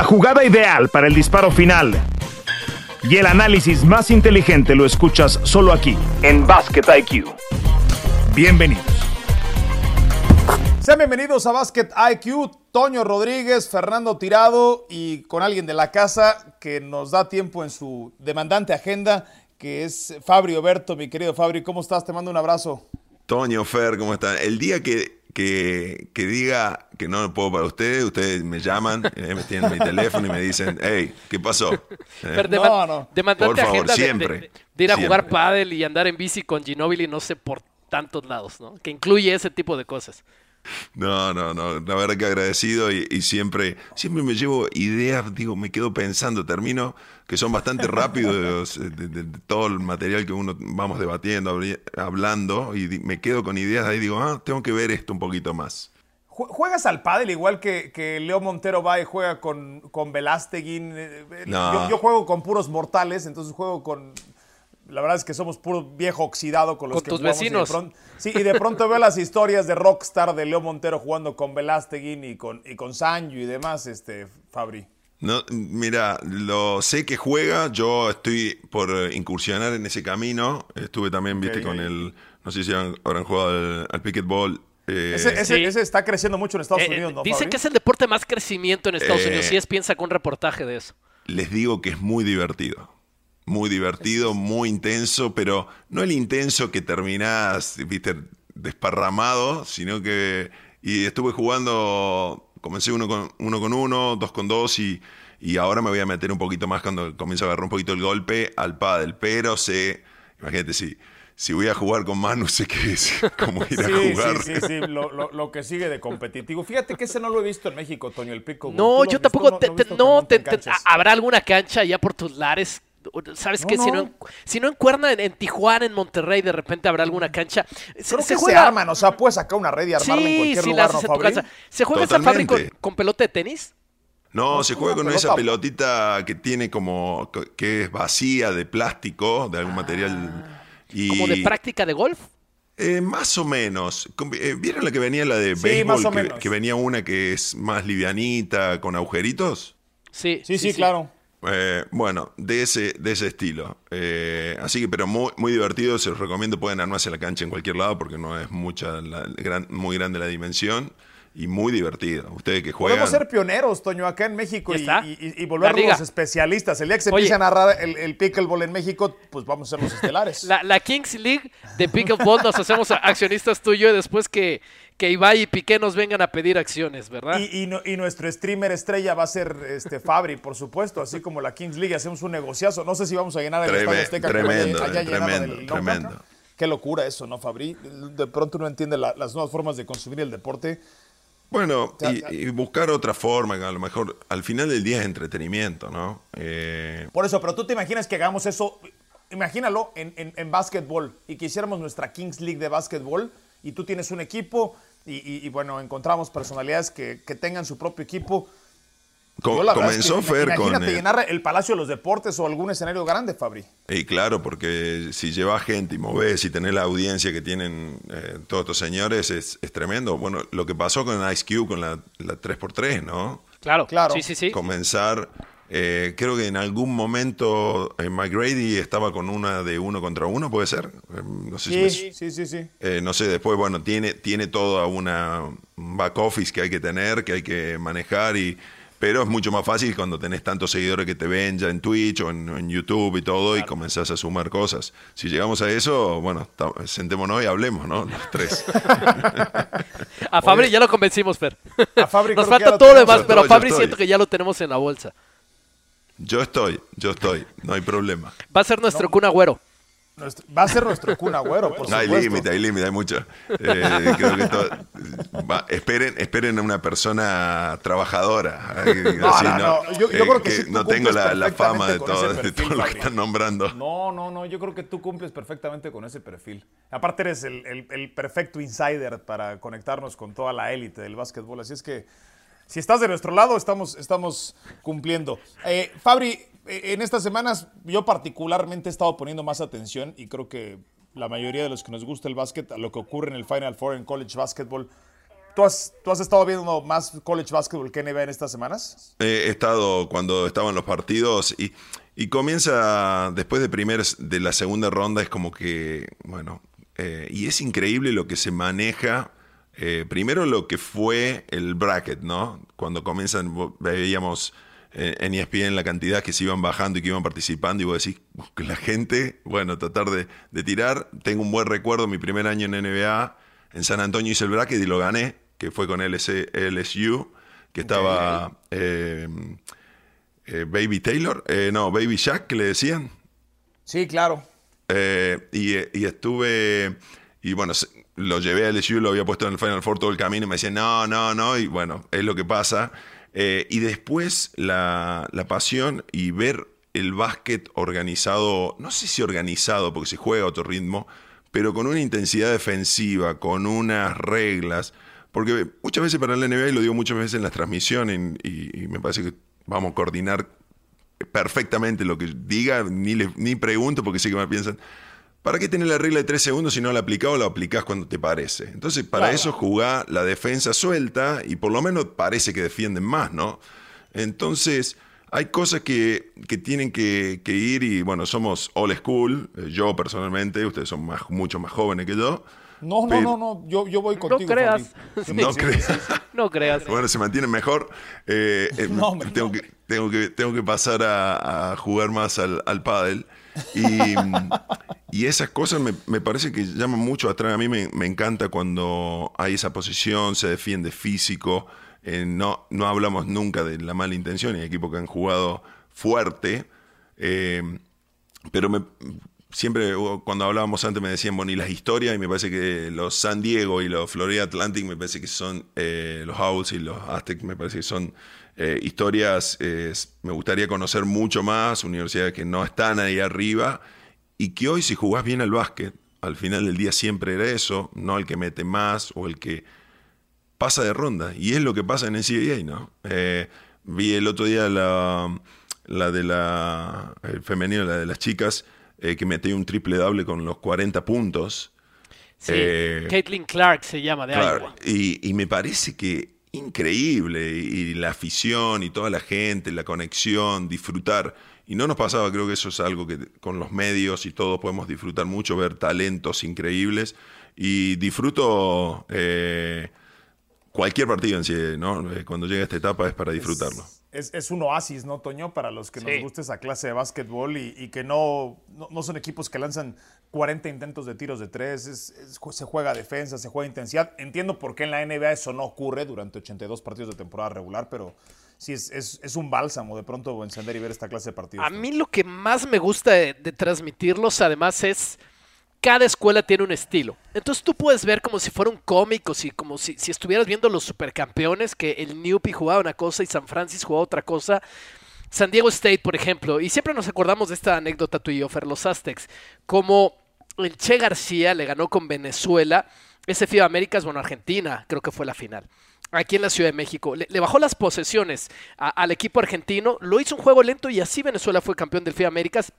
La jugada ideal para el disparo final y el análisis más inteligente lo escuchas solo aquí, en Basket IQ. Bienvenidos. Sean bienvenidos a Basket IQ. Toño Rodríguez, Fernando Tirado y con alguien de la casa que nos da tiempo en su demandante agenda, que es Fabio Berto. Mi querido Fabri, ¿cómo estás? Te mando un abrazo. Toño, Fer, ¿cómo están? El día que que, que, diga que no lo puedo para ustedes, ustedes me llaman, eh, me tienen mi teléfono y me dicen, hey, ¿qué pasó? Eh, no, no. Por favor, siempre. De, ir a jugar pádel y andar en bici con Ginobili, no sé, por tantos lados, ¿no? Que incluye ese tipo de cosas. No, no, no, la verdad que agradecido y, siempre, siempre me llevo ideas, digo, me quedo pensando, termino, que son bastante rápidos de, todo el material que uno vamos debatiendo, hablando, y me quedo con ideas ahí, digo, ah, tengo que ver esto un poquito más. ¿Juegas al pádel igual que, que Leo Montero va y juega con, con Velasteguín? Eh, eh, yo, juego con puros mortales, entonces juego con la verdad es que somos puro viejo oxidado con los que tus vecinos. Y sí, y de pronto veo las historias de Rockstar de Leo Montero jugando con Velasteguín y con, y con Sancho y demás, este, Fabri. No, mira, lo sé que juega, yo estoy por incursionar en ese camino. Estuve también, viste, con el, no sé si habrán jugado al, al ball. Eh, ese, está creciendo mucho en Estados eh, Unidos, ¿no? Dicen que es el deporte más crecimiento en Estados Unidos. Si es, piensa con un reportaje de eso. Les digo que es muy divertido muy divertido, muy intenso, pero no el intenso que terminás, viste, desparramado, sino que... Y estuve jugando, comencé uno con uno, con uno dos con dos y, y ahora me voy a meter un poquito más cuando comienzo a agarrar un poquito el golpe al pádel, pero sé, imagínate si... Si voy a jugar con Manu, sé que es como ir a jugar. Sí, sí, sí, lo, lo, que sigue de competitivo. Fíjate que ese no lo he visto en México, Toño, el pico. No, yo tampoco. no, habrá alguna cancha ya por tus lares ¿Sabes qué? Si, no en, si no encuerna en, Tijuana, en Monterrey, de repente habrá alguna cancha. Se, se juega. Se arman, o sea, puedes sacar una red y armarla en cualquier sí, lugar, ¿no, ¿Se juega esa fábrica con, pelota de tenis? No, se juega con esa pelotita que tiene como. que es vacía de plástico, de algún material. Ah. Y... ¿Como de práctica de golf? Eh, más o menos. Eh, ¿Vieron la que venía la de béisbol? Que, que, venía una que es más livianita, con agujeritos. Sí, sí, sí, claro. Eh, bueno, de ese, de ese estilo. Eh, así que, pero muy, muy divertido, se los recomiendo, pueden armarse la cancha en cualquier lado porque no es mucha, gran, muy grande la dimensión y muy divertido. Ustedes que juegan. Podemos ser pioneros, Toño, acá en México y, y, volvernos los especialistas. El día que se empiece a narrar el, el, pickleball en México, pues vamos a ser los estelares. La, la Kings League de pickleball nos hacemos accionistas tuyo después que que Ibai y Piqué nos vengan a pedir acciones, ¿verdad? Y, y, nuestro streamer estrella va a ser este Fabri, por supuesto, así como la Kings League, hacemos un negociazo. No sé si vamos a llenar el Estadio Azteca. Tremendo, tremendo, tremendo. Qué locura eso, ¿no, Fabri? De pronto uno entiende las nuevas formas de consumir el deporte. Bueno, y, buscar otra forma, a lo mejor al final del día es entretenimiento, ¿no? Eh, por eso, pero tú te imaginas que hagamos eso, imagínalo en, en, en básquetbol y que hiciéramos nuestra Kings League de básquetbol y tú tienes un equipo y, bueno, encontramos personalidades que, tengan su propio equipo. comenzó Fer imagínate con. llenar el Palacio de los Deportes o algún escenario grande, Fabri. Y claro, porque si lleva gente y moves y tenés la audiencia que tienen eh, todos estos señores, es, tremendo. Bueno, lo que pasó con Ice Cube, con la, la 3x3, ¿no? Claro, claro. Sí, sí, sí. Comenzar eh, creo que en algún momento eh, McGrady estaba con una de uno contra uno, ¿puede ser? Eh, no sé sí, sí, sí, sí. no sé, después, bueno, tiene, tiene toda una back office que hay que tener, que hay que manejar, y, pero es mucho más fácil cuando tenés tantos seguidores que te ven ya en Twitch o en, YouTube y todo, y comenzás a sumar cosas. Si llegamos a eso, bueno, sentémonos y hablemos, ¿no? Los tres. a Fabri ya lo convencimos, Fer. A Fabri Nos falta todo lo demás, pero a Fabri siento que ya lo tenemos en la bolsa. Yo estoy, yo estoy, no hay problema. Va a ser nuestro cuna Agüero. Va a ser nuestro cuna Agüero, por no, Hay límite, hay límite, hay mucho. Eh, creo que esperen, esperen a una persona trabajadora. No, no, no, Yo, creo eh, que, no tengo la, fama de todo, de todo lo que están nombrando. No, no, no, yo creo que tú cumples perfectamente con ese perfil. Aparte eres el, el perfecto insider para conectarnos con toda la élite del básquetbol, así es que si estás de nuestro lado, estamos, estamos cumpliendo. Eh, Fabri, eh, en estas semanas yo particularmente he estado poniendo más atención y creo que la mayoría de los que nos gusta el básquet a lo que ocurre en el Final Four en college basketball. ¿tú has, ¿tú has estado viendo más college basketball que NBA en estas semanas? he estado cuando estaban los partidos y, y comienza después de primeras, de la segunda ronda, es como que, bueno, eh, y es increíble lo que se maneja. Eh, primero lo que fue el bracket, ¿no? Cuando comienzan, veíamos en ESPN la cantidad que se iban bajando y que iban participando y vos decís que la gente, bueno, tratar de, de, tirar. Tengo un buen recuerdo, mi primer año en NBA, en San Antonio hice el bracket y lo gané, que fue con LC, LSU, que estaba eh, eh, Baby Taylor, eh, no, Baby Jack, que le decían. Sí, claro. Y, y, estuve, y bueno, lo llevé a LSU, lo había puesto en el Final Four todo el camino y me decían, no, no, no, y bueno, es lo que pasa. Eh, y después la, pasión y ver el básquet organizado, no sé si organizado porque se juega a otro ritmo, pero con una intensidad defensiva, con unas reglas. Porque muchas veces para la NBA, y lo digo muchas veces en las transmisiones, y, me parece que vamos a coordinar perfectamente lo que diga, ni, ni pregunto porque sé que me piensan, ¿Para qué tener la regla de tres segundos si no la aplicás o la aplicás cuando te parece? Entonces, para eso jugá la defensa suelta y por lo menos parece que defienden más, ¿no? Entonces, hay cosas que, tienen que, ir y, bueno, somos old school, eh, yo personalmente, ustedes son más, mucho más jóvenes que yo. No, no, no, no, yo, yo voy contigo. No creas. no, creas. no creas. Bueno, se mantienen mejor. Eh, eh, tengo, que, tengo, que, tengo que pasar a, jugar más al, al pádel. Y, y esas cosas me, parece que llaman mucho atrás. A mí me, encanta cuando hay esa posición, se defiende físico. Eh, no, no hablamos nunca de la mala intención. Hay equipos que han jugado fuerte. Eh, pero me, siempre cuando hablábamos antes me decían, bueno, y las historias, y me parece que los San Diego y los Florida Atlantic me parece que son, eh, los Owls y los Aztecs me parece que son historias, me gustaría conocer mucho más, universidades que no están ahí arriba y que hoy si jugás bien al básquet, al final del día siempre era eso, no el que mete más o el que pasa de ronda. Y es lo que pasa en el CBA, ¿no? Eh, vi el otro día la, la de la el femenino, la de las chicas, eh, que metió un triple doble con los 40 puntos. Sí, eh, Caitlin Clark se llama, de Iowa. Y, y me parece que increíble, y la afición y toda la gente, la conexión, disfrutar y no nos pasaba, creo que eso es algo que con los medios y todos podemos disfrutar mucho, ver talentos increíbles. Y disfruto eh, cualquier partido en sí, ¿no? Eh, cuando llega esta etapa es para disfrutarlo. Es, un oasis, ¿no, Toño? Para los que nos guste esa clase de básquetbol y, que no, no, son equipos que lanzan 40 intentos de tiros de tres, se juega defensa, se juega intensidad. Entiendo por qué en la NBA eso no ocurre durante 82 partidos de temporada regular, pero sí es, un bálsamo de pronto encender y ver esta clase de partidos. A mí lo que más me gusta de, transmitirlos, además, es cada escuela tiene un estilo. Entonces tú puedes ver como si fuera un cómic o si, como si, si estuvieras viendo los supercampeones, que el Newpie jugaba una cosa y San Francisco jugaba otra cosa. San Diego State, por ejemplo, y siempre nos acordamos de esta anécdota tú y Fer, los Aztecs, como el Che García le ganó con Venezuela, ese FIBA Américas, bueno, Argentina, creo que fue la final aquí en la Ciudad de México. Le, bajó las posesiones al equipo argentino, lo hizo un juego lento y así Venezuela fue campeón del FIA Américas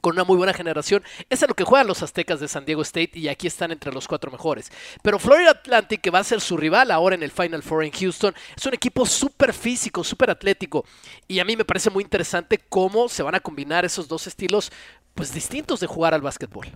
con una muy buena generación. Es lo que juegan los aztecas de San Diego State y aquí están entre los cuatro mejores. Pero Florida Atlantic, que va a ser su rival ahora en el Final Four en Houston, es un equipo súper físico, súper atlético. Y a mí me parece muy interesante cómo se van a combinar esos dos estilos pues distintos de jugar al básquetbol.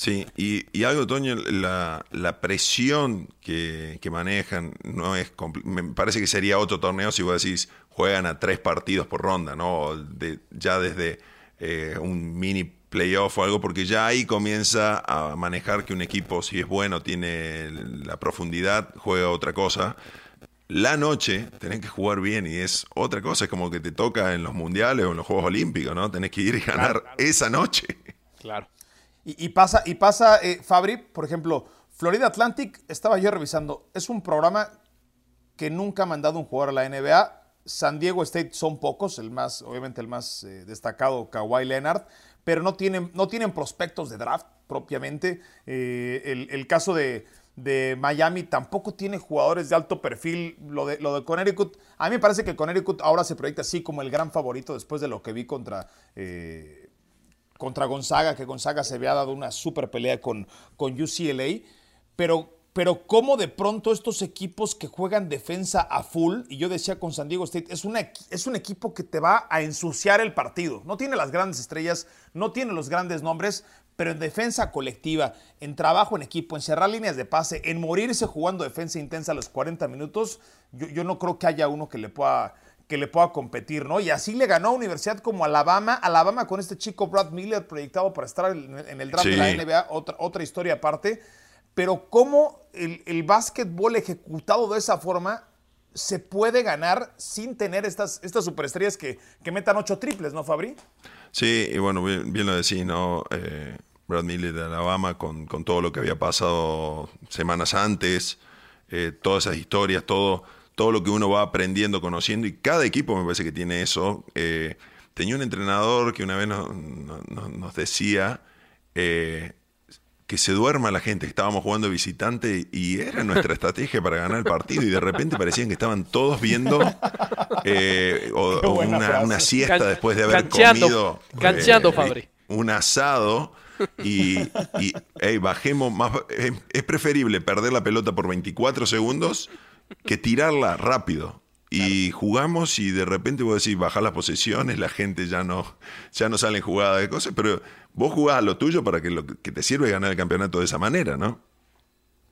Sí, y, algo, Toño, la, presión que, manejan no es me parece que sería otro torneo si vos decís juegan a tres partidos por ronda, ¿no? De, ya desde eh, un mini playoff o algo, porque ya ahí comienza a manejar que un equipo, si es bueno, tiene la profundidad, juega otra cosa. La noche tenés que jugar bien y es otra cosa, es como que te toca en los mundiales o en los Juegos Olímpicos, ¿no? Tenés que ir y ganar esa noche. Claro. Y, pasa, y pasa eh, Fabri, por ejemplo, Florida Atlantic, estaba yo revisando, es un programa que nunca ha mandado un jugador a la NBA. San Diego State son pocos, el más, obviamente el más eh, destacado, Kawhi Leonard, pero no tienen, no tienen prospectos de draft propiamente. Eh, el, caso de, Miami tampoco tiene jugadores de alto perfil. Lo de, lo de Connecticut, a mí me parece que Connecticut ahora se proyecta así como el gran favorito después de lo que vi contra contra Gonzaga, que Gonzaga se había dado una super pelea con, con UCLA, pero pero cómo de pronto estos equipos que juegan defensa a full, y yo decía con San Diego State, es, una, es un equipo que te va a ensuciar el partido. No tiene las grandes estrellas, no tiene los grandes nombres, pero en defensa colectiva, en trabajo en equipo, en cerrar líneas de pase, en morirse jugando defensa intensa a los 40 minutos, yo, yo no creo que haya uno que le pueda que le pueda competir, ¿no? Y así le ganó a Universidad como Alabama, Alabama con este chico Brad Miller proyectado para estar en el draft de la NBA, otra, otra historia aparte, pero cómo el, el básquetbol ejecutado de esa forma se puede ganar sin tener estas, estas superestrellas que, que metan ocho triples, ¿no, Fabri? Sí, y bueno, bien, lo decís, ¿no? Eh, Brad Miller de Alabama con, con, todo lo que había pasado semanas antes, eh, todas esas historias, todo todo lo que uno va aprendiendo, conociendo, y cada equipo me parece que tiene eso. Eh, tenía un entrenador que una vez nos, decía eh, que se duerma la gente, que estábamos jugando visitante y era nuestra estrategia para ganar el partido y de repente parecían que estaban todos viendo eh, una, siesta después de haber comido un asado y, bajemos más. es preferible perder la pelota por 24 segundos que tirarla rápido. Y jugamos y de repente vos decís, bajar las posesiones, la gente ya no, ya no sale en jugada de cosas, pero vos jugás a lo tuyo para que lo que te sirve ganar el campeonato de esa manera, ¿no?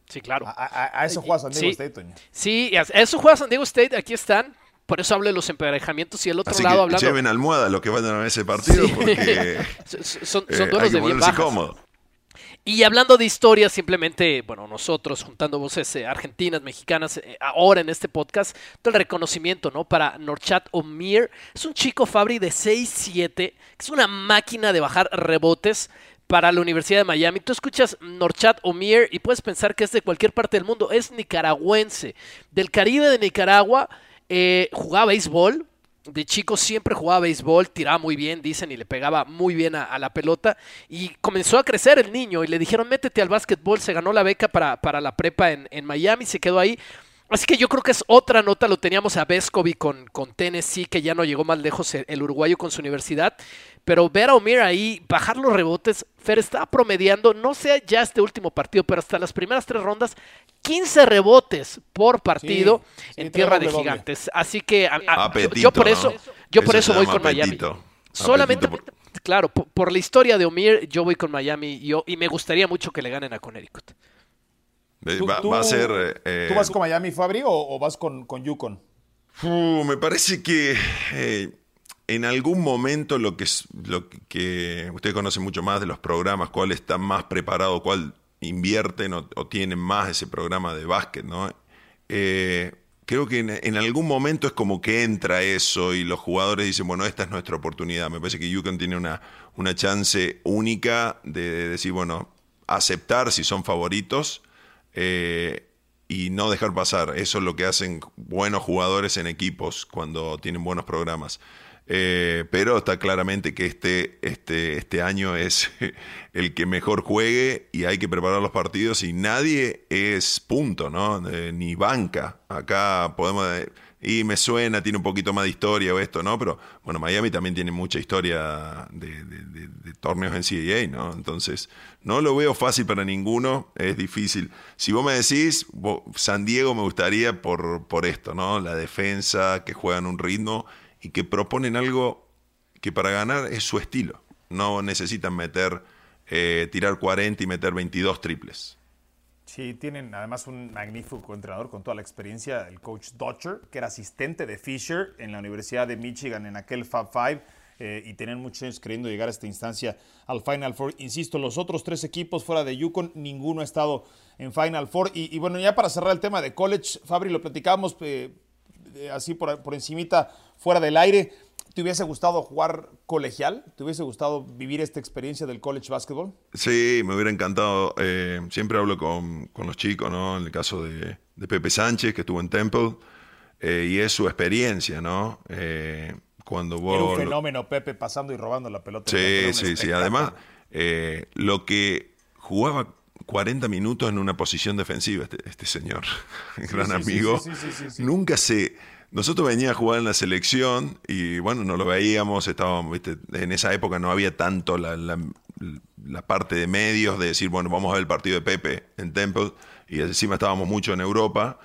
Sí, claro. A, eso juega San Diego State, Toño. Sí, a eso juega San Diego State, aquí están. Por eso hablo de los emparejamientos y el otro lado hablando. Lleven almohada los que vayan a ese partido porque son, son, duelos de bien bajas. Y hablando de historia, simplemente, bueno, nosotros juntando voces eh, argentinas, mexicanas, eh, ahora en este podcast, todo el reconocimiento, ¿no? Para Norchat Omir. Es un chico Fabri de 6'7, que es una máquina de bajar rebotes para la Universidad de Miami. Tú escuchas Norchat Omir y puedes pensar que es de cualquier parte del mundo. Es nicaragüense, del Caribe de Nicaragua. Eh, jugaba béisbol, de chico siempre jugaba béisbol, tiraba muy bien, dicen, y le pegaba muy bien a, la pelota. Y comenzó a crecer el niño y le dijeron, métete al básquetbol. Se ganó la beca para, para la prepa en, en Miami, se quedó ahí. Así que yo creo que es otra nota, lo teníamos a Vescovi con, con Tennessee, que ya no llegó más lejos el, uruguayo con su universidad, pero ver a Omir ahí, bajar los rebotes, Fer estaba promediando, no sé ya este último partido, pero hasta las primeras tres rondas, 15 rebotes por partido en tierra de gigantes. Así que yo, por eso, yo por eso, voy con Miami. Solamente, claro, por, la historia de Omir, yo voy con Miami yo, y me gustaría mucho que le ganen a Connecticut. Va, a ser. Eh, ¿Tú vas con Miami, Fabri, o, vas con, con Yukon? me parece que eh, en algún momento lo que, lo que usted conoce mucho más de los programas, cuál está más preparado, cuál invierten o, tienen más ese programa de básquet, ¿no? Eh, creo que en, algún momento es como que entra eso y los jugadores dicen, bueno, esta es nuestra oportunidad. Me parece que Yukon tiene una, una chance única de decir, bueno, aceptar si son favoritos eh, y no dejar pasar. Eso es lo que hacen buenos jugadores en equipos cuando tienen buenos programas. Eh, pero está claramente que este, este, este año es el que mejor juegue y hay que preparar los partidos y nadie es punto, ¿no? Eh, ni banca. Acá podemos y me suena, tiene un poquito más de historia o esto, ¿no? Pero bueno, Miami también tiene mucha historia de, torneos en CAA, ¿no? Entonces, no lo veo fácil para ninguno, es difícil. Si vos me decís, San Diego me gustaría por, por esto, ¿no? La defensa, que juegan un ritmo y que proponen algo que para ganar es su estilo. No necesitan meter, eh, tirar 40 y meter 22 triples. Sí, tienen además un magnífico entrenador con toda la experiencia, el coach Dodger, que era asistente de Fisher en la Universidad de Michigan en aquel Fab Five. Eh, y tienen muchos años queriendo llegar a esta instancia al Final Four. Insisto, los otros tres equipos fuera de Yukon, ninguno ha estado en Final Four. Y, bueno, ya para cerrar el tema de college, Fabri, lo platicábamos eh, así por, por encimita, fuera del aire. ¿Te hubiese gustado jugar colegial? ¿Te hubiese gustado vivir esta experiencia del college basketball? Sí, me hubiera encantado. Eh, siempre hablo con, los chicos, ¿no? En el caso de, Pepe sánchez, que estuvo en Temple, eh, y es su experiencia, ¿no? Eh, cuando vos... Era un fenómeno, Pepe, pasando y robando la pelota. Sí, sí, sí. Además, lo que jugaba 40 minutos en una posición defensiva, este, este señor, gran amigo, nunca se nosotros veníamos a jugar en la selección y bueno, no lo veíamos, estábamos, ¿viste? en esa época no había tanto la, parte de medios de decir, bueno, vamos a ver el partido de Pepe en Temple y encima estábamos mucho en Europa,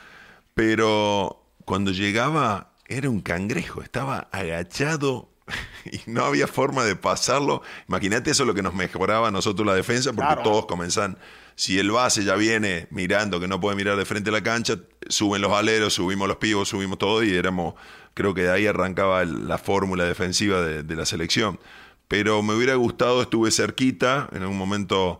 pero cuando llegaba era un cangrejo, estaba agachado y no había forma de pasarlo. Imagínate eso lo que nos mejoraba a nosotros la defensa, porque todos comenzan. Si el base ya viene mirando que no puede mirar de frente a la cancha, suben los aleros, subimos los pibos, subimos todo y éramos, creo que de ahí arrancaba la fórmula defensiva de, la selección. Pero me hubiera gustado, estuve cerquita, en algún momento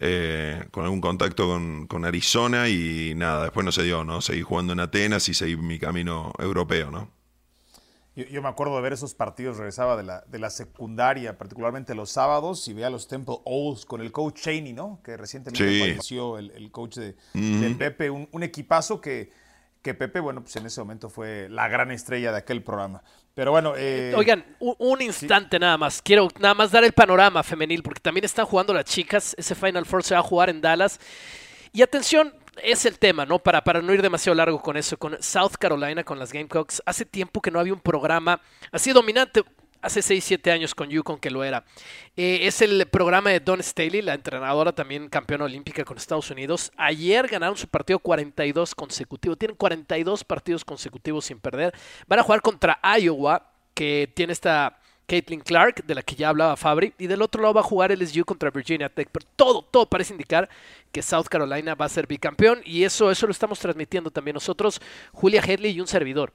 eh, con algún contacto con, con, Arizona y nada, después no se dio, ¿no? Seguí jugando en Atenas y seguí mi camino europeo, ¿no? Yo, me acuerdo de ver esos partidos, regresaba de la, de la secundaria, particularmente los sábados, y veía los Temple Owls con el coach Cheney, ¿no? Que recientemente falleció el, coach de, Pepe, un, equipazo que, que Pepe, bueno, pues en ese momento fue la gran estrella de aquel programa. Pero bueno. Eh, Oigan, un, instante nada más. Quiero nada más dar el panorama femenil, porque también están jugando las chicas. Ese Final Four se va a jugar en Dallas. Y atención, es el tema, ¿no? Para, para no ir demasiado largo con eso, con South Carolina, con las Gamecocks. Hace tiempo que no había un programa así dominante. Hace 6, 7 años con Yukon que lo era. Eh, es el programa de Don Staley, la entrenadora también campeona olímpica con Estados Unidos. Ayer ganaron su partido 42 consecutivo. Tienen 42 partidos consecutivos sin perder. Van a jugar contra Iowa, que tiene esta Caitlin Clark, de la que ya hablaba Fabri, y del otro lado va a jugar LSU contra Virginia Tech. Pero todo, todo parece indicar que South Carolina va a ser bicampeón, y eso, eso lo estamos transmitiendo también nosotros, Julia Headley y un servidor.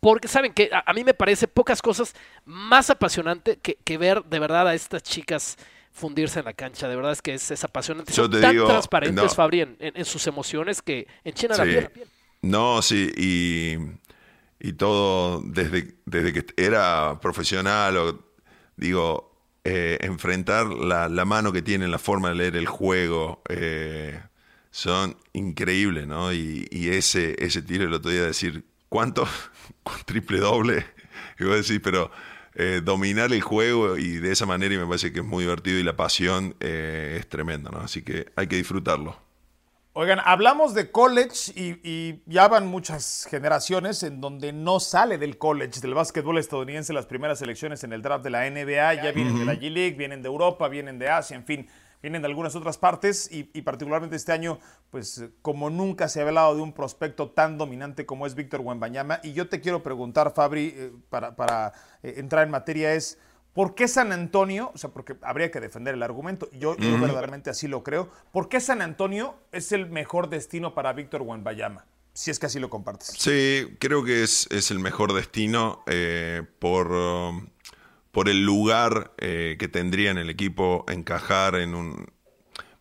Porque saben que a, mí me parece pocas cosas más apasionante que, ver de verdad a estas chicas fundirse en la cancha. De verdad es que es, apasionante. Son tan transparentes, Fabri, en, sus emociones que enchinan la piel. No, sí, y y todo desde, desde que era profesional o digo, eh, enfrentar la, mano que tienen, la forma de leer el juego, eh, son increíbles, ¿no? Y, ese, ese tiro el otro día decir, ¿cuánto? Triple doble. Y a decir, pero eh, dominar el juego y de esa manera y me parece que es muy divertido y la pasión es tremenda, ¿no? Así que hay que disfrutarlo. Oigan, hablamos de college y, ya van muchas generaciones en donde no sale del college, del básquetbol estadounidense, las primeras elecciones en el draft de la NBA, ya vienen de la G-League, vienen de Europa, vienen de Asia, en fin, vienen de algunas otras partes y, particularmente este año, pues como nunca se ha hablado de un prospecto tan dominante como es Víctor Wembanyama. Y yo te quiero preguntar, Fabri, eh, para, eh, entrar en materia, es... ¿Por qué San Antonio? O sea, porque habría que defender el argumento. Yo, verdaderamente así lo creo. ¿Por qué San Antonio es el mejor destino para Víctor Wembanyama? Si es que así lo compartes. Sí, creo que es, el mejor destino eh, por, por el lugar eh, que tendría en el equipo encajar en un...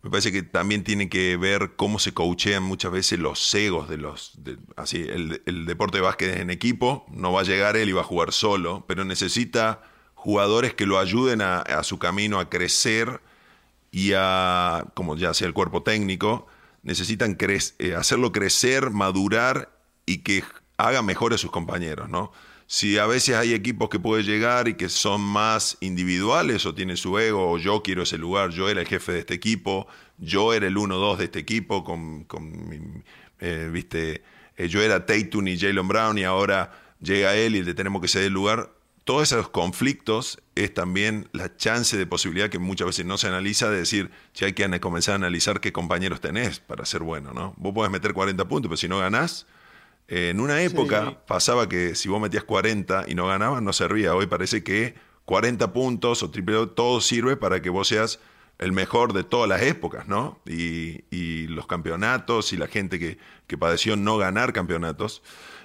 Me parece que también tiene que ver cómo se coachean muchas veces los egos de los... así, el, el deporte de básquet es en equipo, no va a llegar él y va a jugar solo, pero necesita jugadores que lo ayuden a, su camino a crecer y a, como ya sea el cuerpo técnico, necesitan eh, hacerlo crecer, madurar y que haga mejor a sus compañeros, ¿no? Si a veces hay equipos que pueden llegar y que son más individuales o tienen su ego, o yo quiero ese lugar, yo era el jefe de este equipo, yo era el 1-2 de este equipo, con, eh, viste, eh, yo era Tatum y Jalen Brown y ahora llega él y le tenemos que ceder el lugar todos esos conflictos es también la chance de posibilidad que muchas veces no se analiza de decir, si hay que comenzar a analizar qué compañeros tenés para ser bueno, ¿no? Vos podés meter 40 puntos, pero si no ganás, eh, en una época pasaba que si vos metías 40 y no ganabas, no servía. Hoy parece que 40 puntos o triple todo sirve para que vos seas el mejor de todas las épocas, ¿no? Y, los campeonatos y la gente que, que padeció no ganar campeonatos.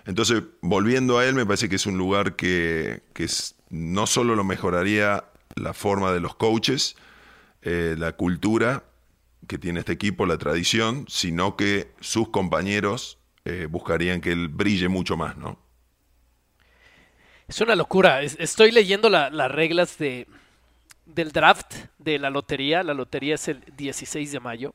Entonces, volviendo a él, me parece que es un lugar que, no solo lo mejoraría la forma de los coaches, eh, la cultura que tiene este equipo, la tradición, sino que sus compañeros eh, buscarían que él brille mucho más, ¿no? Es una locura. Estoy leyendo las reglas de, del draft de la lotería. La lotería es el 16 de mayo.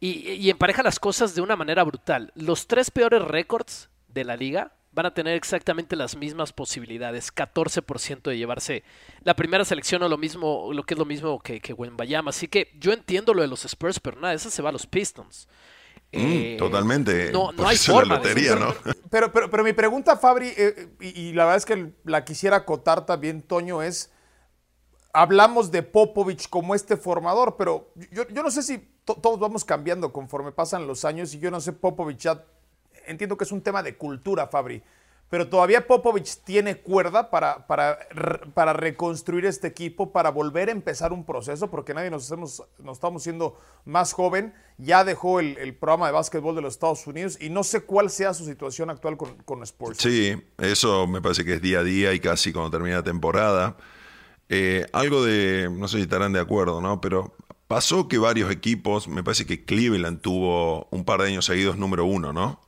Y, y empareja las cosas de una manera brutal. Los tres peores récords de la liga van a tener exactamente las mismas posibilidades, 14% de llevarse la primera selección o lo mismo, lo que es lo mismo que, que. Así que yo entiendo lo de los Spurs, pero nada, eso se va a los Pistons. Mm, eh, totalmente. No, no hay forma. ¿no? Pero, pero, pero, mi pregunta, Fabri, eh, y, la verdad es que la quisiera acotar también, Toño, es, hablamos de Popovich como este formador, pero yo, yo no sé si todos vamos cambiando conforme pasan los años y yo no sé, Popovich ya entiendo que es un tema de cultura, Fabri, pero todavía Popovich tiene cuerda para, para, para, reconstruir este equipo, para volver a empezar un proceso, porque nadie nos, hacemos, nos estamos siendo más joven, ya dejó el, programa de básquetbol de los Estados Unidos y no sé cuál sea su situación actual con, con Sports. Sí, eso me parece que es día a día y casi cuando termina la temporada. Eh, algo de, no sé si estarán de acuerdo, ¿no? Pero pasó que varios equipos, me parece que Cleveland tuvo un par de años seguidos número uno, ¿no?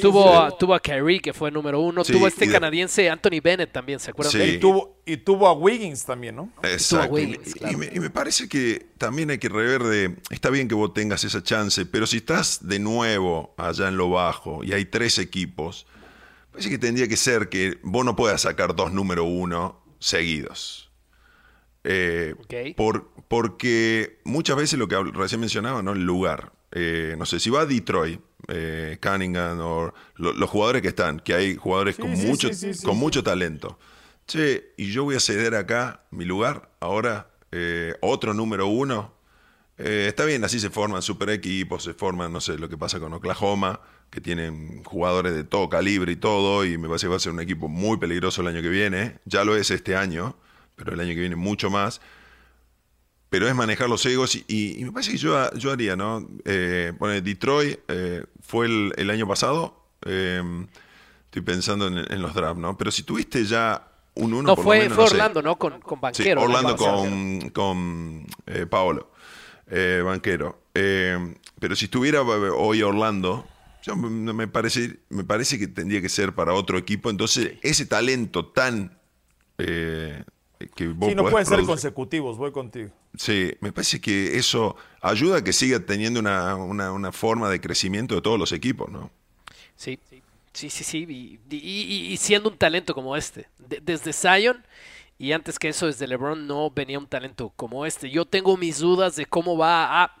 Tuvo, a, tuvo a Kyrie, que fue número uno. tuvo a este canadiense Anthony Bennett también, ¿se acuerdan? Y, tuvo, y tuvo a Wiggins también, ¿no? Exacto. y, me, parece que también hay que rever de. Está bien que vos tengas esa chance, pero si estás de nuevo allá en lo bajo y hay tres equipos, parece que tendría que ser que vos no puedas sacar dos número uno seguidos. Eh, por, porque muchas veces lo que recién mencionaba, ¿no? El lugar. Eh, no sé, si va a Detroit, eh, Cunningham o los jugadores que están, que hay jugadores con, mucho, con mucho talento. Che, y yo voy a ceder acá mi lugar, ahora eh, otro número uno. Eh, está bien, así se forman super equipos, se forman, no sé, lo que pasa con Oklahoma, que tienen jugadores de todo calibre y todo, y me parece que va a ser un equipo muy peligroso el año que viene. Ya lo es este año, pero el año que viene mucho más pero es manejar los egos y, me parece que yo, yo haría, ¿no? Eh, bueno, Detroit eh, fue el, año pasado, em, estoy pensando en, los drafts, ¿no? Pero si tuviste ya un uno, no, fue, fue Orlando, ¿no? Con, con Banquero. Sí, Orlando con, con eh, Paolo, eh, Banquero. Em, pero si estuviera hoy Orlando, me, parece, me parece que tendría que ser para otro equipo. Entonces, ese talento tan... Que vos sí, no pueden ser consecutivos, voy contigo. Sí, me parece que eso ayuda a que siga teniendo una, forma de crecimiento de todos los equipos, ¿no? Sí, sí, sí, sí. Y, siendo un talento como este. desde Zion y antes que eso, desde LeBron no venía un talento como este. Yo tengo mis dudas de cómo va a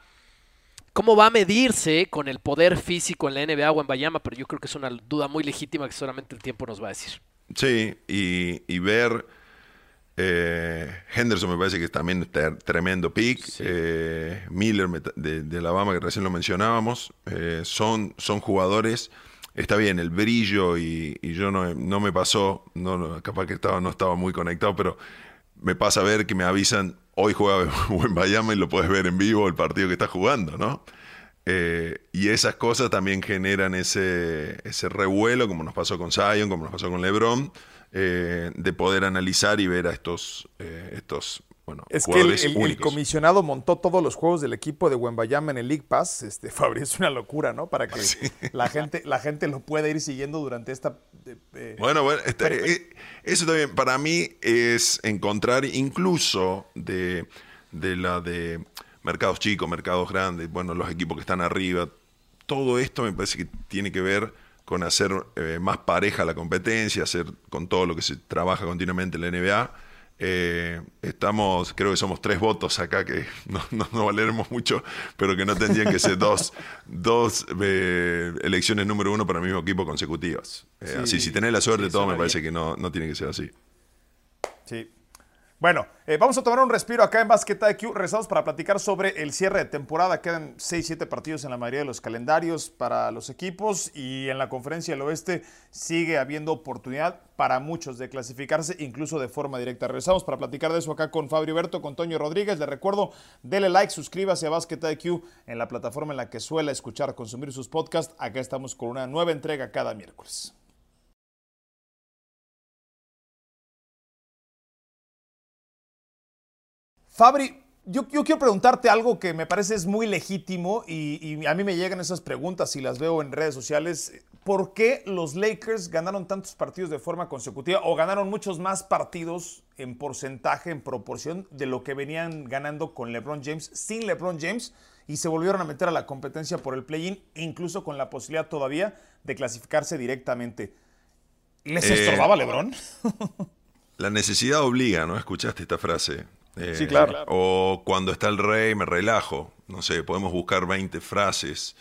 cómo va a medirse con el poder físico en la NBA o en Bayama, pero yo creo que es una duda muy legítima que solamente el tiempo nos va a decir. Sí, y, y ver eh, Henderson me parece que también está tremendo pick. Eh, Miller de, Alabama, que recién lo mencionábamos. Eh, son, son jugadores. Está bien, el brillo y, yo no, no, me pasó, no, capaz que estaba, no estaba muy conectado, pero me pasa a ver que me avisan, hoy juega en Miami y lo puedes ver en vivo el partido que está jugando, ¿no? y esas cosas también generan ese, ese revuelo, como nos pasó con Zion, como nos pasó con LeBron, eh, de poder analizar y ver a estos, eh, estos bueno, es que el, comisionado montó todos los juegos del equipo de Wembayama en el League Pass. Este, Fabri, es una locura, ¿no? Para que la, gente, la gente lo pueda ir siguiendo durante esta... bueno, bueno, este, eh, eso también para mí es encontrar incluso de, de la de mercados chicos, mercados grandes, bueno, los equipos que están arriba, todo esto me parece que tiene que ver con hacer eh, más pareja la competencia, hacer con todo lo que se trabaja continuamente en la NBA. Eh, estamos, creo que somos tres votos acá que no, no, valeremos mucho, pero que no tendrían que ser dos, dos eh, elecciones número uno para el mismo equipo consecutivas. así, si tenés la suerte, de todo me parece que no, no tiene que ser así. Sí, bueno, eh, vamos a tomar un respiro acá en Basket IQ. Rezamos para platicar sobre el cierre de temporada. Quedan 6-7 partidos en la mayoría de los calendarios para los equipos y en la conferencia del oeste sigue habiendo oportunidad para muchos de clasificarse, incluso de forma directa. Regresamos para platicar de eso acá con Fabio Berto, con Toño Rodríguez. Le recuerdo, dele like, suscríbase a Basket IQ en la plataforma en la que suele escuchar, consumir sus podcasts. Acá estamos con una nueva entrega cada miércoles. Fabri, yo, quiero preguntarte algo que me parece es muy legítimo y, a mí me llegan esas preguntas y las veo en redes sociales. ¿Por qué los Lakers ganaron tantos partidos de forma consecutiva o ganaron muchos más partidos en porcentaje, en proporción de lo que venían ganando con LeBron James, sin LeBron James, y se volvieron a meter a la competencia por el play-in, incluso con la posibilidad todavía de clasificarse directamente? ¿Les estorbaba eh, LeBron? la necesidad obliga, ¿no? Escuchaste esta frase sí, eh, claro. O cuando está el rey me relajo. No sé, podemos buscar 20 frases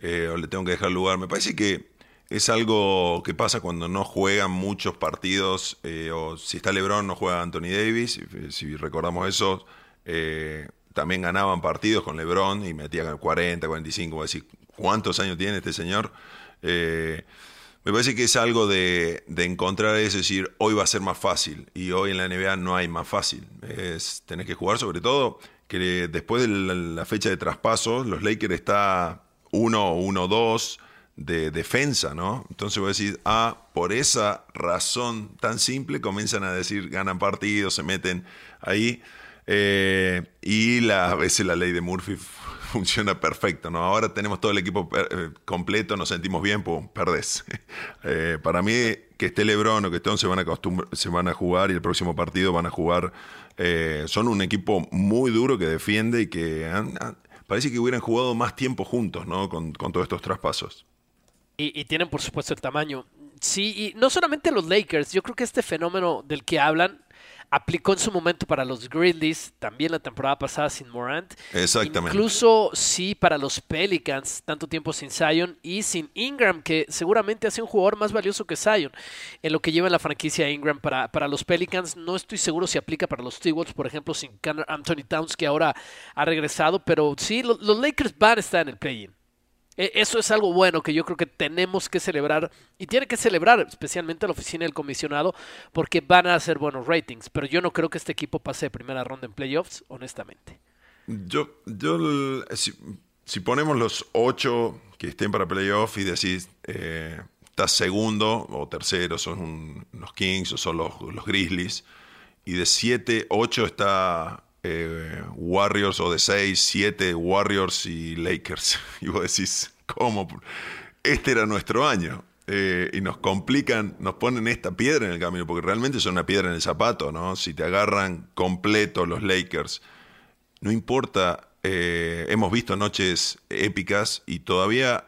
eh, o le tengo que dejar lugar. Me parece que es algo que pasa cuando no juegan muchos partidos eh, o si está Lebron no juega Anthony Davis, si recordamos eso. también ganaban partidos con LeBron y metían 40, 45, decir, ¿cuántos años tiene este señor? Eh, me parece que es algo de, encontrar es decir, hoy va a ser más fácil y hoy en la NBA no hay más fácil. Es, tenés que jugar sobre todo que después de la, fecha de traspaso, los Lakers está 1 1-2 de defensa, ¿no? Entonces voy a decir, ah, por esa razón tan simple comienzan a decir, ganan partidos, se meten ahí. Eh, y la, a veces la ley de Murphy funciona perfecto, ¿no? Ahora tenemos todo el equipo eh, completo, nos sentimos bien, pues perdés. Eh, para mí, que esté Lebron o que esté se van, a se van a jugar y el próximo partido van a jugar. Eh, son un equipo muy duro que defiende y que parece que hubieran jugado más tiempo juntos, ¿no? Con, todos estos traspasos. Y tienen, por supuesto, el tamaño. Sí, y no solamente los Lakers, yo creo que este fenómeno del que hablan aplicó en su momento para los Grizzlies, también la temporada pasada sin Morant. Exactamente. Incluso sí para los Pelicans, tanto tiempo sin Zion y sin Ingram, que seguramente hace un jugador más valioso que Zion. En lo que lleva en la franquicia Ingram para, para los Pelicans, no estoy seguro si aplica para los T-Wolves, por ejemplo, sin Anthony Towns, que ahora ha regresado, pero sí, los, los Lakers van a estar en el play-in. E, eso es algo bueno que yo creo que tenemos que celebrar y tiene que celebrar especialmente la oficina del comisionado porque van a hacer buenos ratings, pero yo no creo que este equipo pase de primera ronda en playoffs, honestamente. Yo, yo si, ponemos los ocho que estén para playoffs y decís, eh, estás segundo o tercero, son los Kings o son los, los Grizzlies, y de siete, ocho está eh, Warriors o de 6, 7 Warriors y Lakers. Y vos decís, ¿cómo? Este era nuestro año. Eh, y nos complican, nos ponen esta piedra en el camino, porque realmente son una piedra en el zapato, ¿no? Si te agarran completo los Lakers, no importa, eh, hemos visto noches épicas y todavía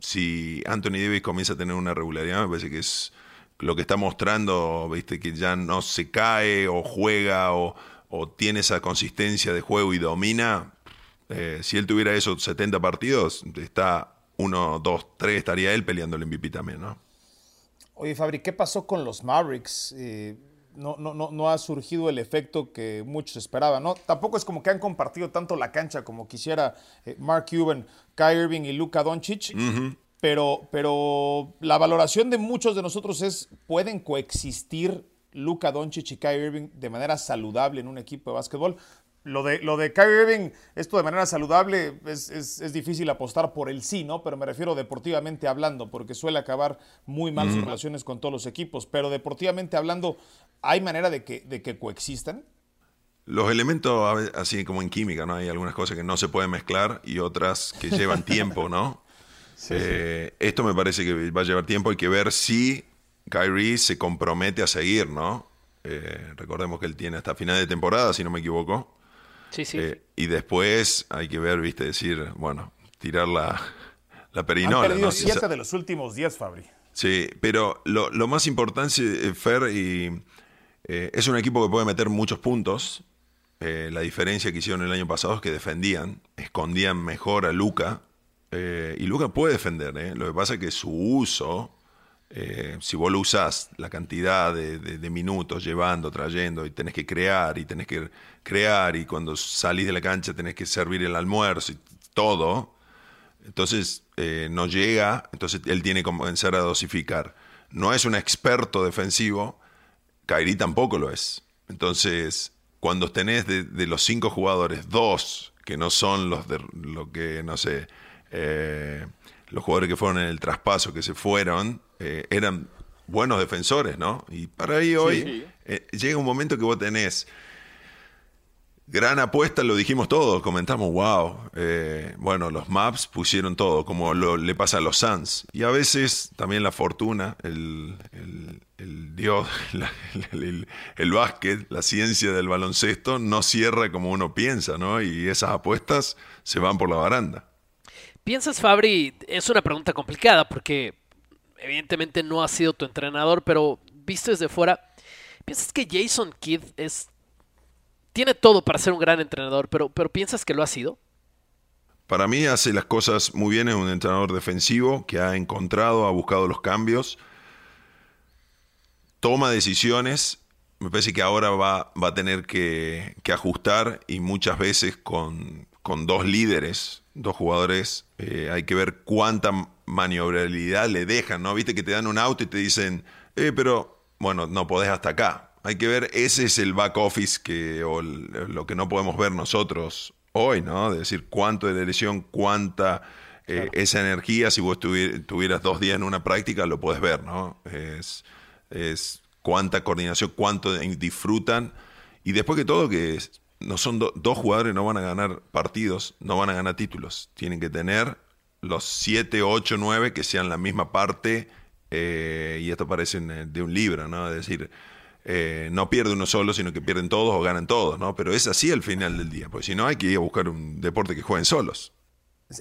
si Anthony Davis comienza a tener una regularidad, me parece que es lo que está mostrando, viste, que ya no se cae o juega o, o tiene esa consistencia de juego y domina, eh, si él tuviera esos 70 partidos, está 1, 2, 3, estaría él peleando el MVP también, ¿no? Oye, Fabri, ¿qué pasó con los Mavericks? Eh, no, no, no, no, ha surgido el efecto que muchos esperaban, ¿no? Tampoco es como que han compartido tanto la cancha como quisiera eh, Mark Cuban, Kyrie Irving y Luka Doncic. pero, pero la valoración de muchos de nosotros es, ¿pueden coexistir Luka Doncic y Kyrie Irving de manera saludable en un equipo de básquetbol. Lo de, lo de Kyrie Irving, esto de manera saludable, es, difícil apostar por el sí, ¿no? Pero me refiero deportivamente hablando, porque suele acabar muy mal sus relaciones con todos los equipos. Pero deportivamente hablando, ¿hay manera de que, de que coexistan? Los elementos, así como en química, ¿no? Hay algunas cosas que no se pueden mezclar y otras que llevan tiempo, ¿no? Eh, esto me parece que va a llevar tiempo. Hay que ver si Kyrie se compromete a seguir, ¿no? Eh, recordemos que él tiene hasta final de temporada, si no me equivoco. Sí, sí. Eh, y después hay que ver, viste, decir, bueno, tirar la, la perinola. Han perdido siete de los últimos diez, Fabri. Sí, pero lo, más importante, eh, Fer, y, es un equipo que puede meter muchos puntos. la diferencia que hicieron el año pasado es que defendían, escondían mejor a Luca. y Luca puede defender, lo que pasa es que su uso eh, si vos lo usás la cantidad de, minutos llevando, trayendo, y tenés que crear, y tenés que crear, y cuando salís de la cancha tenés que servir el almuerzo y todo, entonces eh, no llega, entonces él tiene que comenzar a dosificar. No es un experto defensivo, Kairi tampoco lo es. Entonces, cuando tenés de, los cinco jugadores, dos que no son los de lo que, no sé, eh, los jugadores que fueron en el traspaso, que se fueron, eh, eran buenos defensores, ¿no? Y para ahí hoy eh, llega un momento que vos tenés gran apuesta, lo dijimos todos, comentamos, wow, eh, bueno, los maps pusieron todo, como le pasa a los Suns. Y a veces también la fortuna, el, dios, el, el, básquet, la ciencia del baloncesto, no cierra como uno piensa, ¿no? Y esas apuestas se van por la baranda. ¿Piensas, Fabri? Es una pregunta complicada porque evidentemente no ha sido tu entrenador, pero visto desde fuera, ¿piensas que Jason Kidd es tiene todo para ser un gran entrenador, pero, pero piensas que lo ha sido? Para mí hace las cosas muy bien, es un entrenador defensivo que ha encontrado, ha buscado los cambios, toma decisiones me parece que ahora va, va a tener que, ajustar y muchas veces con, dos líderes, dos jugadores, eh, hay que ver cuánta maniobrabilidad le dejan, ¿no? Viste que te dan un auto y te dicen, eh, pero bueno, no podés hasta acá. Hay que ver, ese es el back office que, o lo que no podemos ver nosotros hoy, ¿no? De decir cuánto de lesión, cuánta eh, esa energía, si vos tuvieras dos días en una práctica, lo puedes ver, ¿no? Es, es cuánta coordinación, cuánto disfrutan. Y después que todo, que no son dos jugadores, no van a ganar partidos, no van a ganar títulos. Tienen que tener los 7, 8, 9 que sean la misma parte. Eh, y esto parece de un libro, ¿no? Es decir, eh, no pierde uno solo, sino que pierden todos o ganan todos, ¿no? Pero es así al final del día, porque si no hay que ir a buscar un deporte que jueguen solos.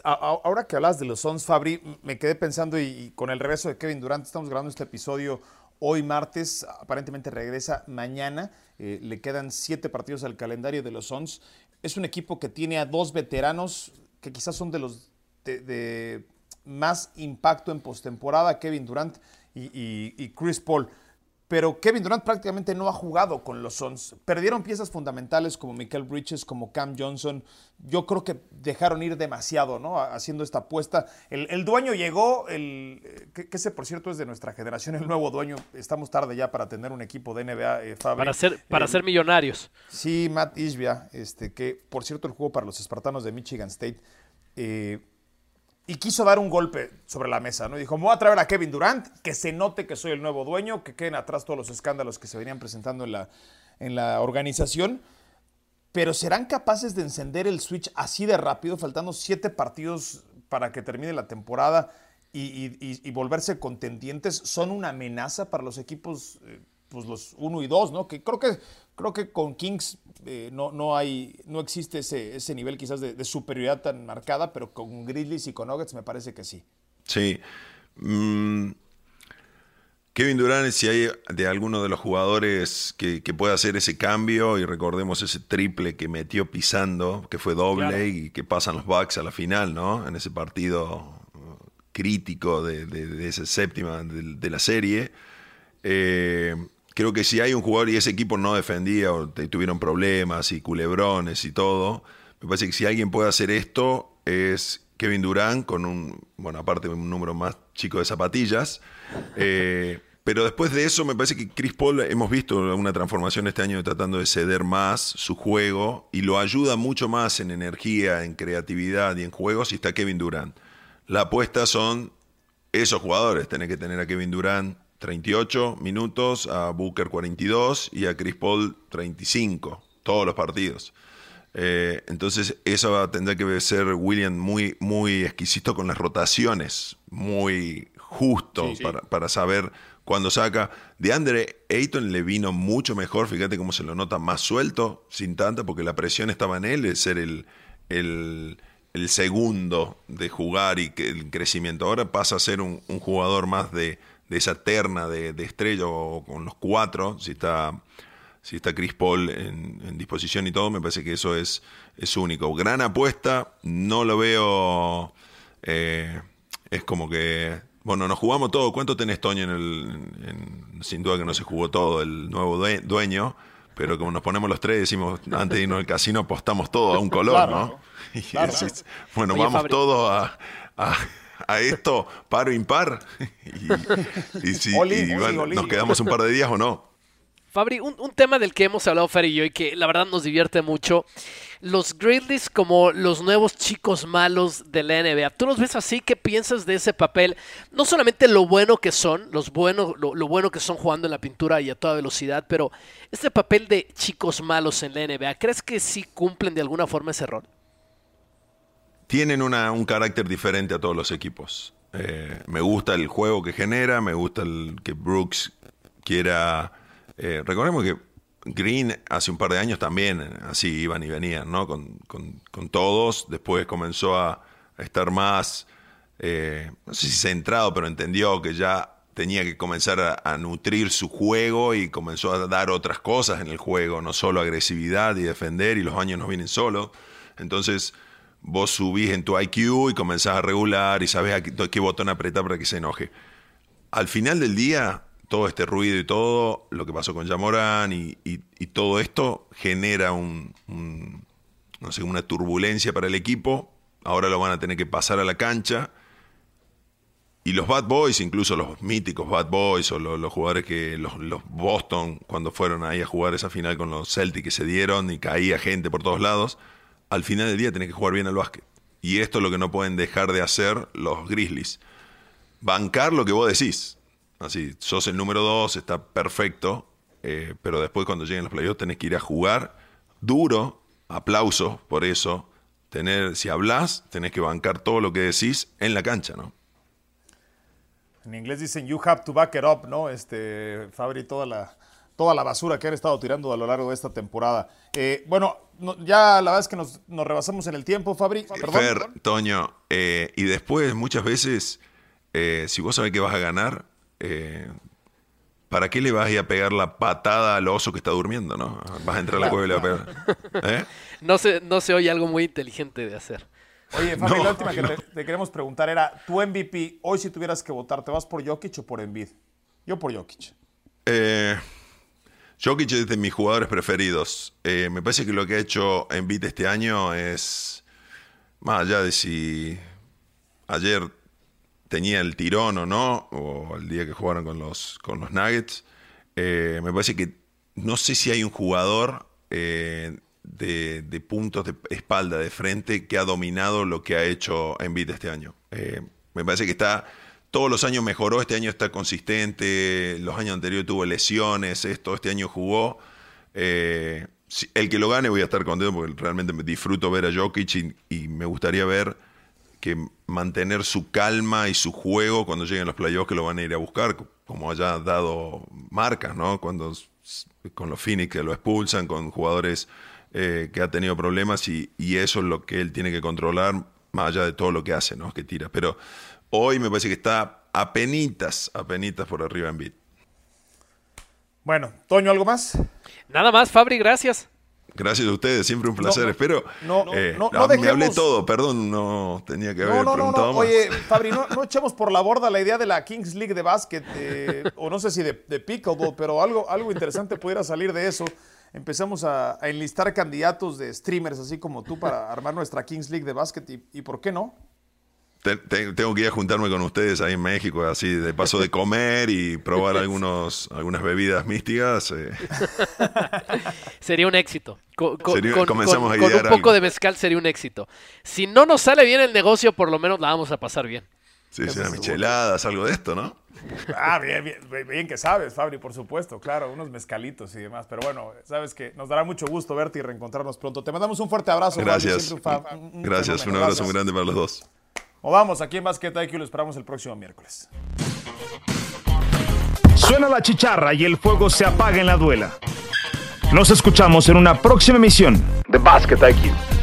Ahora que hablas de los Sons, Fabri, me quedé pensando y, con el regreso de Kevin Durant, estamos grabando este episodio hoy martes, aparentemente regresa mañana, eh, le quedan siete partidos al calendario de los Sons. Es un equipo que tiene a dos veteranos que quizás son de los de, más impacto en postemporada, Kevin Durant y Chris Paul pero Kevin Durant prácticamente no ha jugado con los Suns. Perdieron piezas fundamentales como Michael Bridges, como Cam Johnson. Yo creo que dejaron ir demasiado, ¿no? Haciendo esta apuesta. El, dueño llegó, el, que, ese por cierto es de nuestra generación, el nuevo dueño. Estamos tarde ya para tener un equipo de NBA, eh, Para ser, para ser millonarios. Sí, Matt Ishbia, este, que por cierto el juego para los espartanos de Michigan State. Eh, y quiso dar un golpe sobre la mesa, ¿no? dijo, me voy a traer a Kevin Durant, que se note que soy el nuevo dueño, que queden atrás todos los escándalos que se venían presentando en la, en la organización. Pero ¿serán capaces de encender el switch así de rápido, faltando siete partidos para que termine la temporada y, volverse contendientes? ¿Son una amenaza para los equipos, eh, pues los uno y dos, ¿no? Que creo que, creo que con Kings eh, no, no, hay, no existe ese, ese nivel quizás de, superioridad tan marcada, pero con Grizzlies y con Nuggets me parece que sí. Sí. Mm, Kevin Durant, si hay de alguno de los jugadores que, que pueda hacer ese cambio, y recordemos ese triple que metió pisando, que fue doble y que pasan los Bucks a la final, ¿no? En ese partido crítico de, de, esa séptima de, de la serie. Eh, creo que si hay un jugador y ese equipo no defendía o tuvieron problemas y culebrones y todo, me parece que si alguien puede hacer esto es Kevin Durant con un, bueno, aparte un número más chico de zapatillas. Eh, pero después de eso me parece que Chris Paul hemos visto una transformación este año tratando de ceder más su juego y lo ayuda mucho más en energía, en creatividad y en juego si está Kevin Durant. La apuesta son esos jugadores, tener que tener a Kevin Durant 38 minutos, a Booker 42 y a Chris Paul 35, todos los partidos. Eh, entonces eso tendrá que ser William muy, muy exquisito con las rotaciones, muy justo Para, saber cuándo saca. De Andre Ayton le vino mucho mejor, fíjate cómo se lo nota más suelto, sin tanta, porque la presión estaba en él de ser el, el, segundo de jugar y que el crecimiento. Ahora pasa a ser un jugador más de, de esa terna de, de estrella o con los cuatro, si está, si está Chris Paul en, disposición y todo, me parece que eso es, es único. Gran apuesta, no lo veo, eh, es como que, bueno, nos jugamos todo. ¿Cuánto tenés, Toño, en el, sin duda que no se jugó todo, el nuevo dueño? Pero como nos ponemos los tres, decimos, antes de irnos al casino, apostamos todo a un color, ¿no? bueno, vamos todos a a esto, paro impar. y, si nos quedamos un par de días o no. Fabri, un, tema del que hemos hablado Fer y yo y que la verdad nos divierte mucho, los Grizzlies como los nuevos chicos malos de la NBA. ¿Tú los ves así? ¿Qué piensas de ese papel? No solamente lo bueno que son, los bueno, lo, lo, bueno que son jugando en la pintura y a toda velocidad, pero este papel de chicos malos en la NBA, ¿crees que sí cumplen de alguna forma ese rol? Tienen un carácter diferente a todos los equipos. Eh, me gusta el juego que genera, me gusta el que Brooks quiera... Eh, recordemos que Green hace un par de años también así iban y venían, ¿no? Con, todos. Después comenzó a, estar más, eh, no sé si centrado, pero entendió que ya tenía que comenzar a, a, nutrir su juego y comenzó a dar otras cosas en el juego, no solo agresividad y defender, y los años no vienen solos. Entonces vos subís en tu IQ y comenzás a regular y sabes a qué, botón apretar para que se enoje. Al final del día, todo este ruido y todo, lo que pasó con Yamorán y, todo esto genera un, no sé, una turbulencia para el equipo. Ahora lo van a tener que pasar a la cancha. Y los Bad Boys, incluso los míticos Bad Boys o los, jugadores que, los, los, Boston, cuando fueron ahí a jugar esa final con los Celtics que se dieron y caía gente por todos lados, al final del día tenés que jugar bien al básquet. Y esto es lo que no pueden dejar de hacer los Grizzlies. Bancar lo que vos decís. Así, sos el número dos, está perfecto, eh, pero después cuando lleguen los playoffs tenés que ir a jugar duro, aplausos por eso. Tener, si hablas, tenés que bancar todo lo que decís en la cancha, ¿no? En inglés dicen you have to back it up, ¿no? Este, Fabri, toda la, toda la basura que han estado tirando a lo largo de esta temporada. Eh, bueno, ya la verdad es que nos, rebasamos en el tiempo, Fabri. Fer, Toño, eh, y después muchas veces, si vos sabés que vas a ganar, eh, ¿para qué le vas a ir a pegar la patada al oso que está durmiendo, no? Vas a entrar a la cueva y le vas a pegar. ¿Eh? No, se, no se oye algo muy inteligente de hacer. Oye, Fabi, la última que te, queremos preguntar era, tu MVP, hoy si tuvieras que votar, ¿te vas por Jokic o por Embiid? Yo por Jokic. Eh, Jokic es de mis jugadores preferidos. Eh, me parece que lo que ha hecho Embiid este año es, más allá de si ayer tenía el tirón o no, o el día que jugaron con los, con los Nuggets. Eh, me parece que no sé si hay un jugador eh, de, puntos de espalda, de frente, que ha dominado lo que ha hecho Embiid este año. Me parece que está, todos los años mejoró, este año está consistente, los años anteriores tuvo lesiones, esto, este año jugó. el que lo gane voy a estar contento porque realmente me disfruto ver a Jokic y me gustaría ver que mantener su calma y su juego cuando lleguen los playoffs que lo van a ir a buscar, como haya dado marcas, ¿no? Cuando con los Phoenix que lo expulsan, con jugadores eh, que ha tenido problemas y, eso es lo que él tiene que controlar, más allá de todo lo que hace, ¿no? Que tira. Pero hoy me parece que está a penitas, a penitas por arriba en beat. Bueno, Toño, ¿algo más? Nada más, Fabri, gracias. Gracias a ustedes, siempre un placer. Espero. No, eh, no, Me hablé todo, perdón, no tenía que haber preguntado más. Oye, Fabri, no, echemos por la borda la idea de la Kings League de básquet, eh, o no sé si de, de pickleball, pero algo, algo interesante pudiera salir de eso. Empezamos a, enlistar candidatos de streamers así como tú para armar nuestra Kings League de básquet y, y ¿por qué no? Tengo que ir a juntarme con ustedes ahí en México, así de paso de comer y probar algunos, algunas bebidas místicas. Eh. sería un éxito. Con, comenzamos a con un poco de mezcal sería un éxito. Si no nos sale bien el negocio, por lo menos la vamos a pasar bien. Sí, sí, unas micheladas, algo de esto, ¿no? Ah, bien, bien, bien que sabes, Fabri, por supuesto, claro, unos mezcalitos y demás. Pero bueno, sabes que nos dará mucho gusto verte y reencontrarnos pronto. Te mandamos un fuerte abrazo. Gracias. Gracias, un abrazo muy grande para los dos. O vamos, aquí en Basket IQ lo esperamos el próximo miércoles. Suena la chicharra y el fuego se apaga en la duela. Nos escuchamos en una próxima emisión de Basket IQ.